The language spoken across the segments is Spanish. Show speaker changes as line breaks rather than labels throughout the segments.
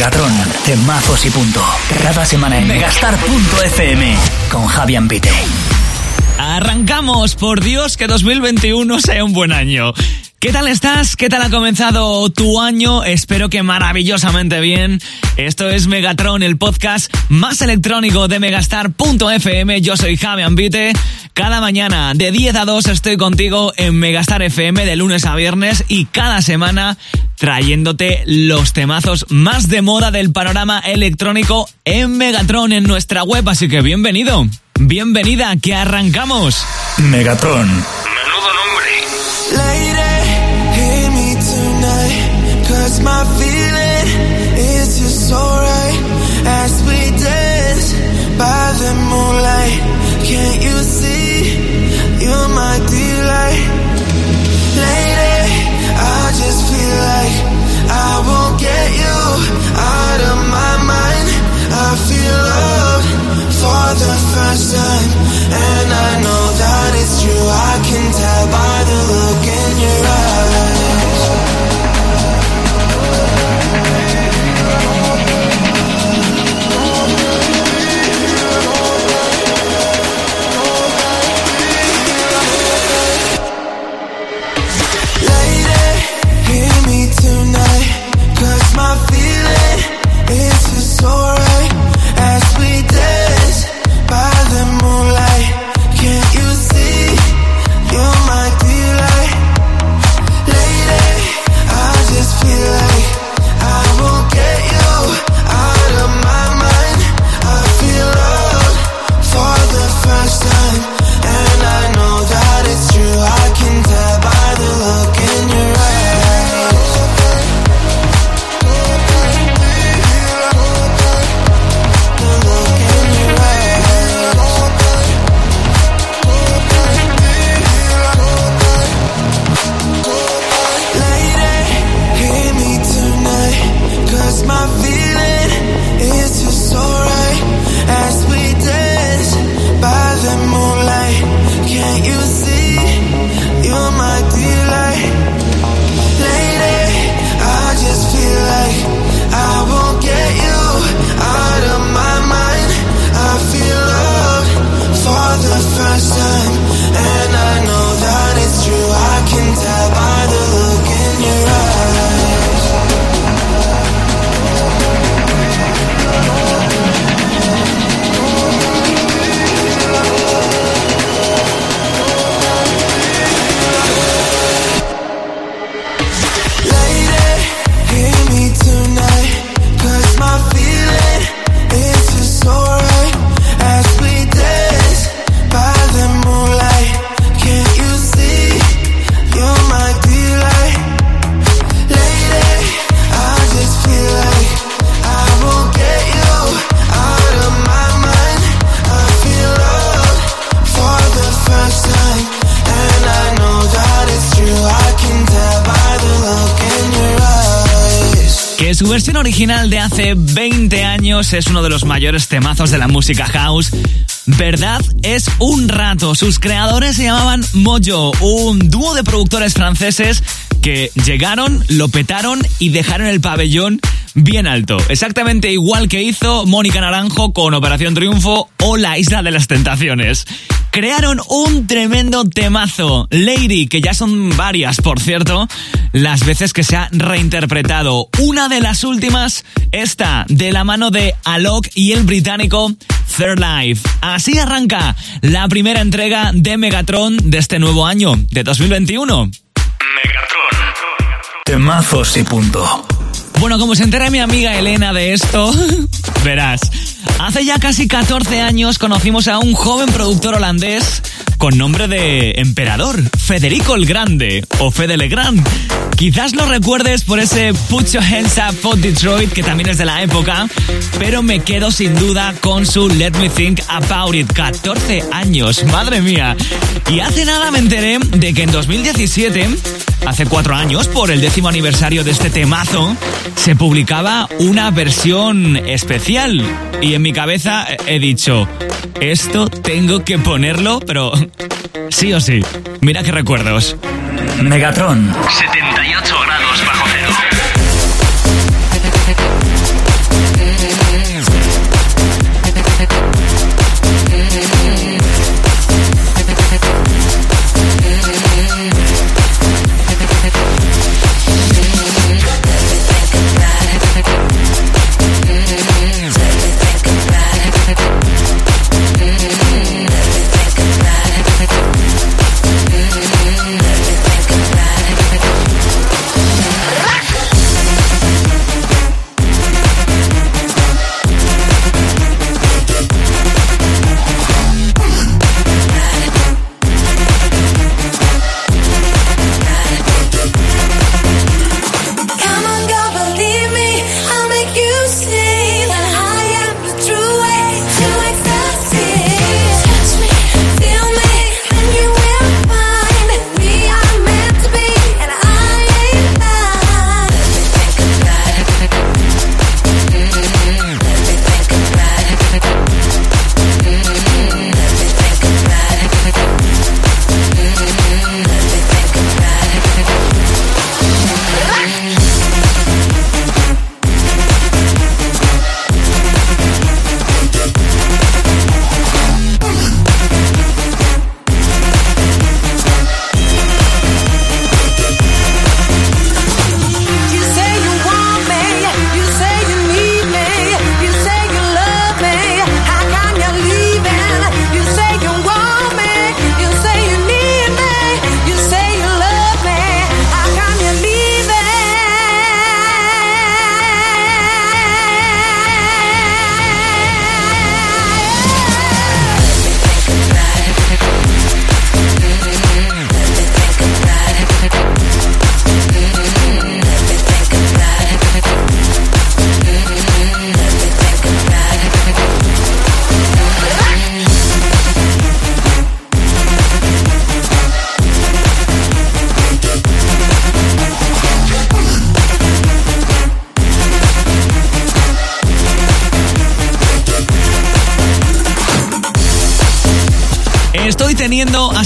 Megatron, temazos y punto. Cada semana en megastar.fm con Javier Pite.
Arrancamos, por Dios, que 2021 sea un buen año. ¿Qué tal estás? ¿Qué tal ha comenzado tu año? Espero que maravillosamente bien. Esto es Megatron, el podcast más electrónico de megastar.fm. Yo soy Javi Ambite. Cada mañana de 10 a 2 estoy contigo en Megastar FM de lunes a viernes y cada semana trayéndote los temazos más de moda del panorama electrónico en Megatron en nuestra web. Así que bienvenido, bienvenida, que arrancamos.
Megatron.
Menudo nombre.
hurts my feeling. It's your
soul. Su versión original de hace 20 años es uno de los mayores temazos de la música house. Verdad es un rato. Sus creadores se llamaban Mojo, un dúo de productores franceses que llegaron, lo petaron y dejaron el pabellón bien alto. Exactamente igual que hizo Mónica Naranjo con Operación Triunfo o La Isla de las Tentaciones. Crearon un tremendo temazo, Lady, que ya son varias, por cierto, las veces que se ha reinterpretado. Una de las últimas, esta, de la mano de Alok y el británico Third Life. Así arranca la primera entrega de Megatron de este nuevo año, de 2021.
Megatron.
Temazos y punto.
Bueno, como se entera mi amiga Elena de esto, verás. Hace ya casi 14 años conocimos a un joven productor holandés con nombre de emperador, Federico el Grande o Fede le Grand. Quizás lo recuerdes por ese Put Your Hands Up for Detroit, que también es de la época, pero me quedo sin duda con su Let Me Think About It. 14 años, madre mía. Y hace nada me enteré de que en 2017, hace cuatro años, por el décimo aniversario de este temazo, se publicaba una versión especial. Y en mi cabeza he dicho, esto tengo que ponerlo, pero sí o sí. Mira qué recuerdos.
Megatron.
78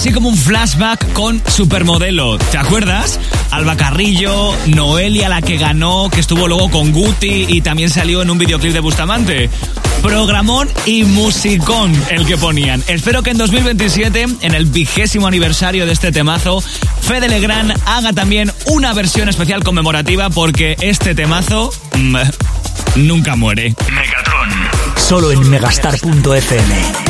así como un flashback con Supermodelo. ¿Te acuerdas? Alba Carrillo, Noelia la que ganó, que estuvo luego con Guti y también salió en un videoclip de Bustamante. Programón y musicón el que ponían. Espero que en 2027, en el vigésimo aniversario de este temazo, Fede Legrand haga también una versión especial conmemorativa porque este temazo mm, nunca muere.
Megatron.
Solo en megastar.fm.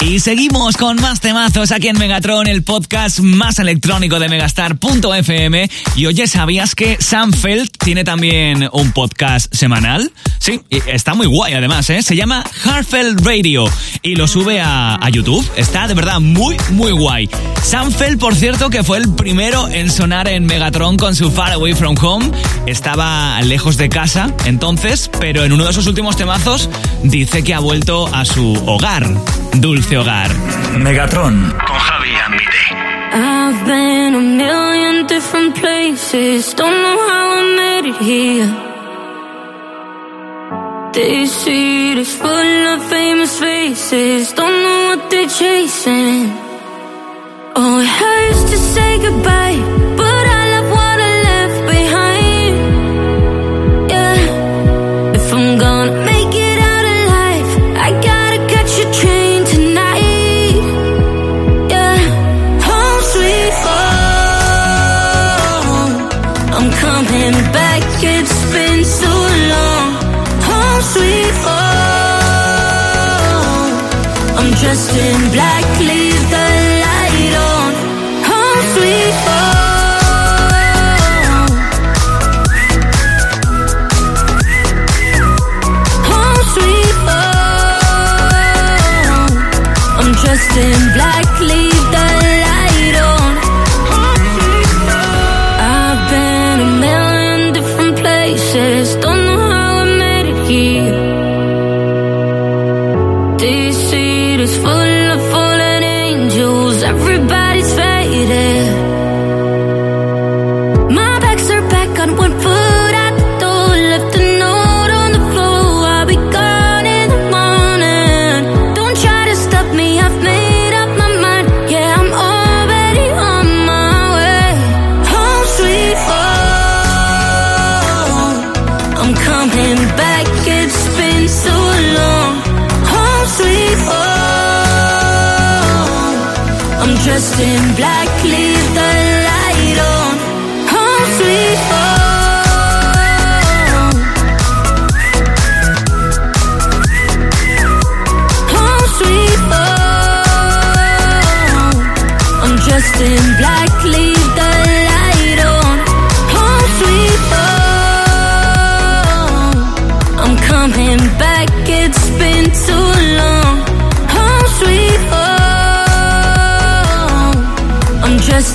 Y seguimos con más temazos aquí en Megatron, el podcast más electrónico de Megastar.fm. Y oye, ¿sabías que Sam Feld tiene también un podcast semanal? Sí, está muy guay además, ¿eh? Se llama Heartfelt Radio y lo sube a, a YouTube. Está de verdad muy, muy guay. Sam Feld, por cierto, que fue el primero en sonar en Megatron con su Far Away From Home. Estaba lejos de casa entonces, pero en uno de sus últimos temazos dice que ha vuelto a su hogar. Dulce hogar.
Megatron.
Con Javi Ambite.
I've been a million different places. Don't know how I made it here. This full of famous faces. Don't know what they're chasing. Oh, it hurts to say goodbye, dressed in black, leave the light on. Home sweet home. Oh, home sweet home. I'm dressed in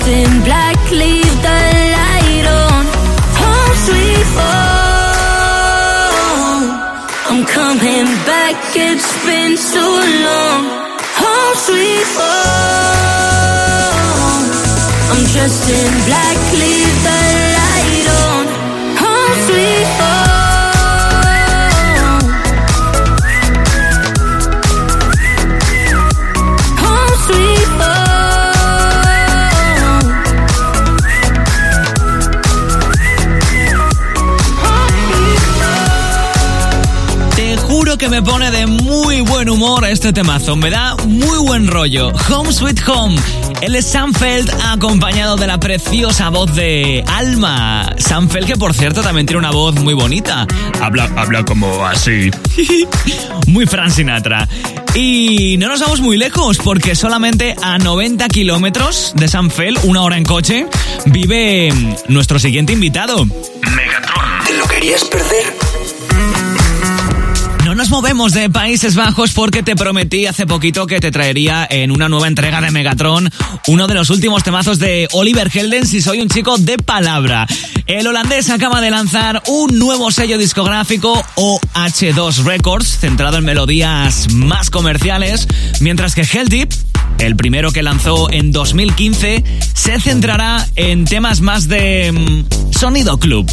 dressed in black, leave the light on. Home sweet home. I'm coming back, it's been so long. Home sweet home. I'm dressed in black, leave the light on.
Pone de muy buen humor este temazo. Me da muy buen rollo. Home Sweet Home. Él es Sanfeld acompañado de la preciosa voz de Alma. Sanfeld que por cierto también tiene una voz muy bonita. Habla, habla como así. muy Fran Sinatra. Y no nos vamos muy lejos porque solamente a 90 kilómetros de Sanfeld, una hora en coche, vive nuestro siguiente invitado.
Megatron.
¿Te lo querías perder?
No nos movemos de Países Bajos porque te prometí hace poquito que te traería en una nueva entrega de Megatron uno de los últimos temazos de Oliver Helden si soy un chico de palabra. El holandés acaba de lanzar un nuevo sello discográfico OH2 Records centrado en melodías más comerciales, mientras que Helldeep, el primero que lanzó en 2015, se centrará en temas más de mm, sonido club.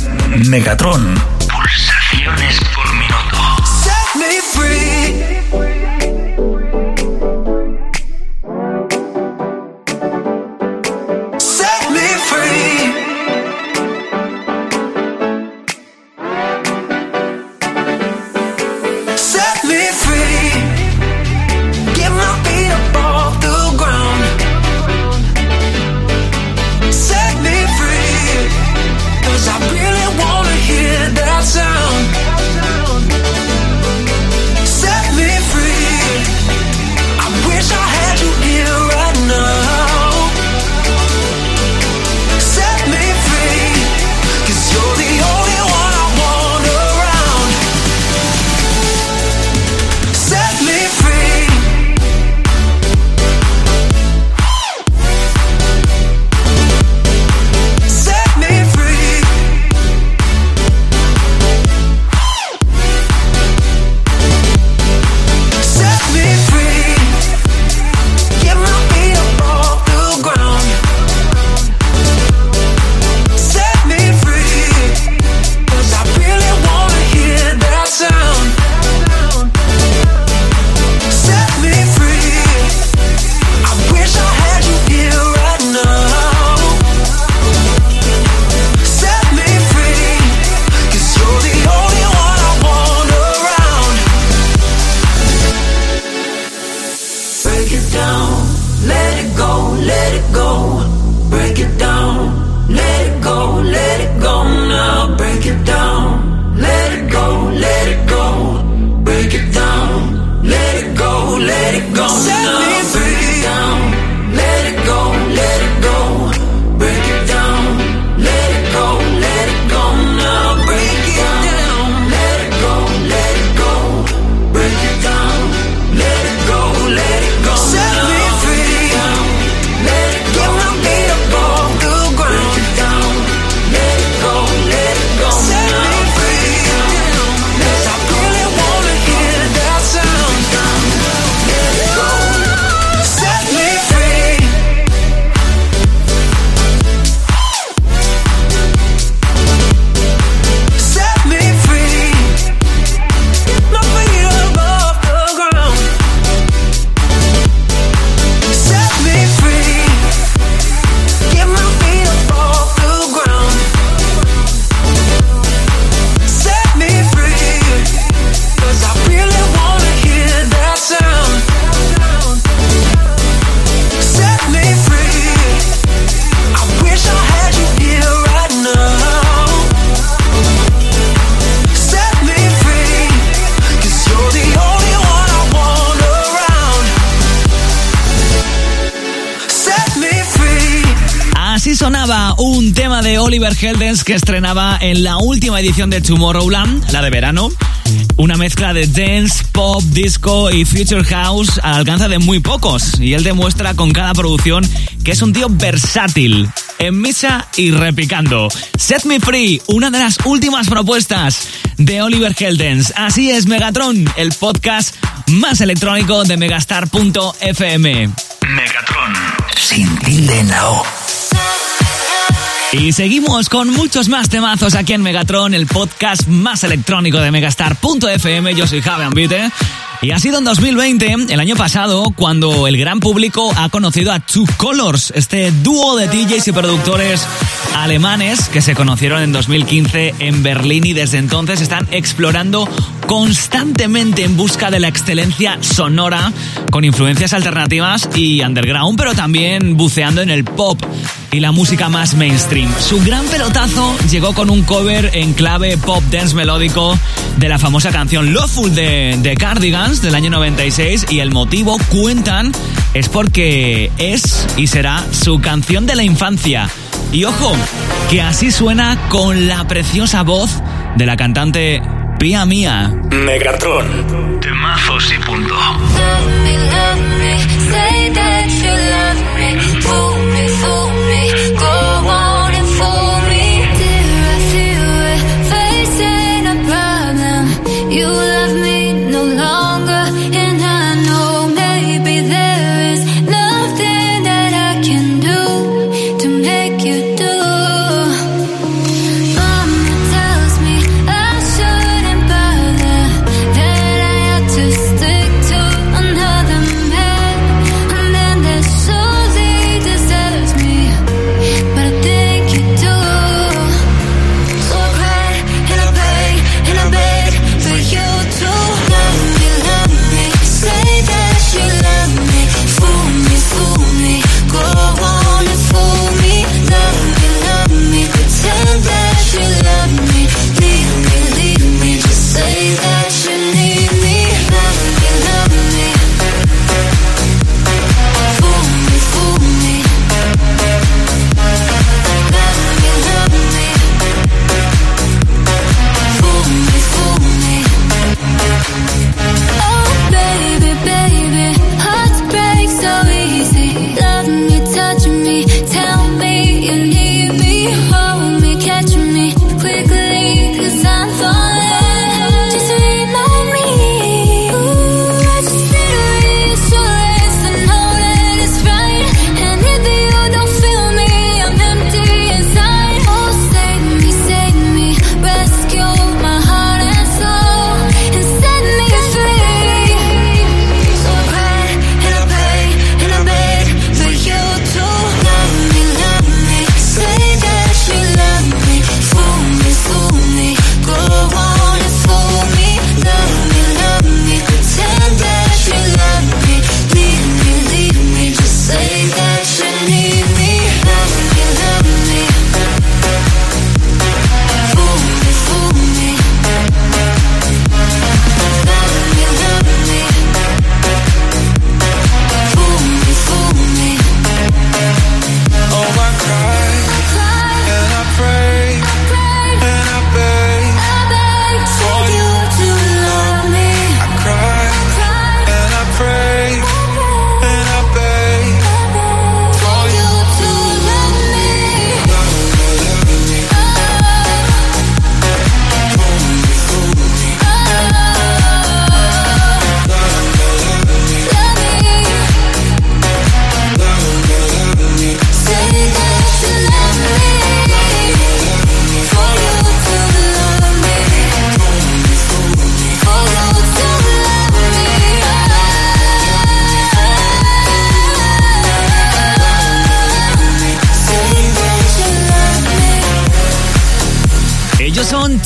Megatron.
Pulsaciones por
sonaba un tema de Oliver Heldens que estrenaba en la última edición de Tomorrowland, la de verano. Una mezcla de dance, pop, disco y future house al alcance de muy pocos. Y él demuestra con cada producción que es un tío versátil, en misa y repicando. Set Me Free, una de las últimas propuestas de Oliver Heldens. Así es Megatron, el podcast más electrónico de megastar.fm.
Megatron.
Sin tilde en la O.
Y seguimos con muchos más temazos aquí en Megatron, el podcast más electrónico de Megastar.fm. Yo soy Javi Ambite. Y ha sido en 2020, el año pasado, cuando el gran público ha conocido a Two Colors, este dúo de DJs y productores alemanes que se conocieron en 2015 en Berlín y desde entonces están explorando constantemente en busca de la excelencia sonora con influencias alternativas y underground, pero también buceando en el pop y la música más mainstream. Su gran pelotazo llegó con un cover en clave pop dance melódico de la famosa canción Loveful de, de Cardigans del año 96 y el motivo, cuentan, es porque es y será su canción de la infancia. Y ojo, que así suena con la preciosa voz de la cantante Pia Mía.
Megatron. Temazos y punto.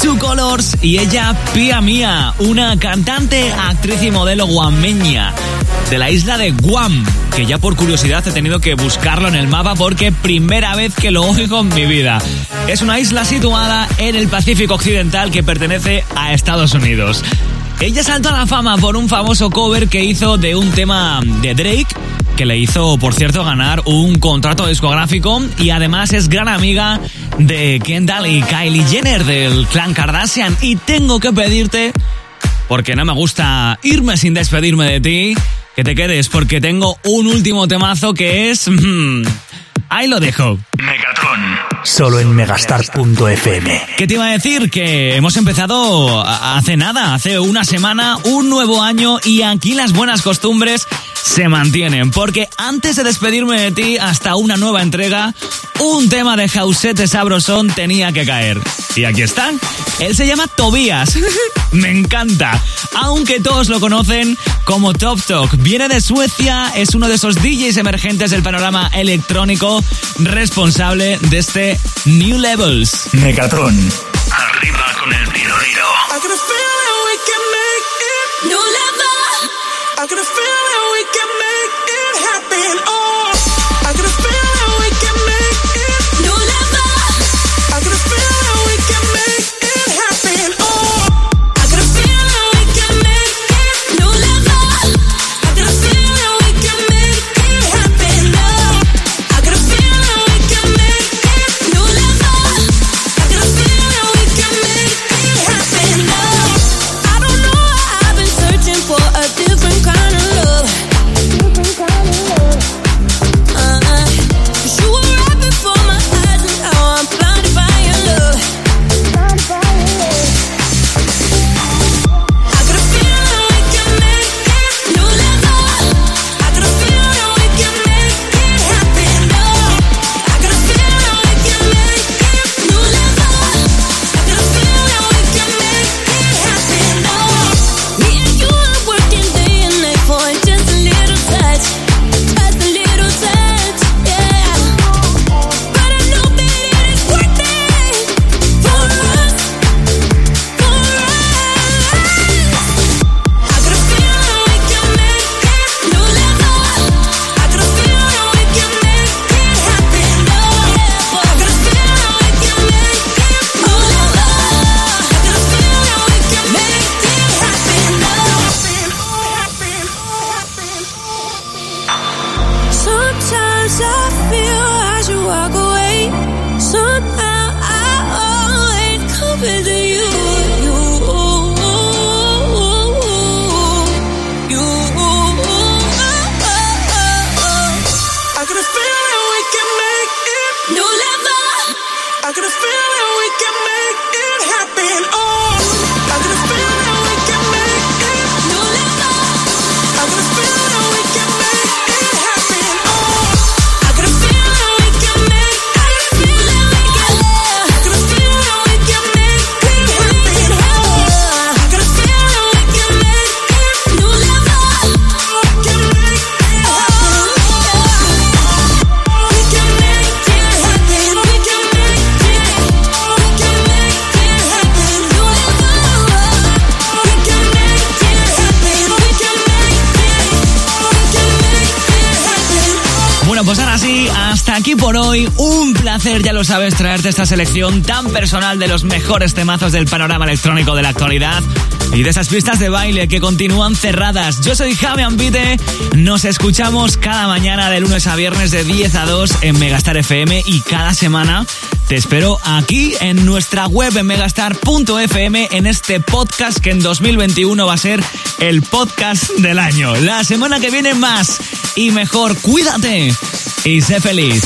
Two Colors y ella Pia Mía, una cantante, actriz y modelo guameña de la isla de Guam, que ya por curiosidad he tenido que buscarlo en el mapa porque primera vez que lo oigo en mi vida. Es una isla situada en el Pacífico Occidental que pertenece a Estados Unidos. Ella saltó a la fama por un famoso cover que hizo de un tema de Drake que le hizo, por cierto, ganar un contrato discográfico y además es gran amiga de Kendall y Kylie Jenner del clan Kardashian. Y tengo que pedirte, porque no me gusta irme sin despedirme de ti, que te quedes porque tengo un último temazo que es... Mm, ahí lo dejo.
Megatron.
Solo en megastar.fm.
¿Qué te iba a decir? Que hemos empezado hace nada, hace una semana, un nuevo año y aquí las buenas costumbres se mantienen. Porque antes de despedirme de ti hasta una nueva entrega, un tema de Jausete Sabrosón tenía que caer. Y aquí está. Él se llama Tobías. Me encanta. Aunque todos lo conocen como Top Talk. Viene de Suecia, es uno de esos DJs emergentes del panorama electrónico responsable de este New Levels.
Megatron.
Arriba con el tiro
I make it.
Por hoy. Un placer, ya lo sabes, traerte esta selección tan personal de los mejores temazos del panorama electrónico de la actualidad y de esas pistas de baile que continúan cerradas. Yo soy Javi Ambite. Nos escuchamos cada mañana de lunes a viernes de 10 a 2 en Megastar FM y cada semana te espero aquí en nuestra web en megastar.fm en este podcast que en 2021 va a ser el podcast del año. La semana que viene más y mejor. Cuídate y sé feliz.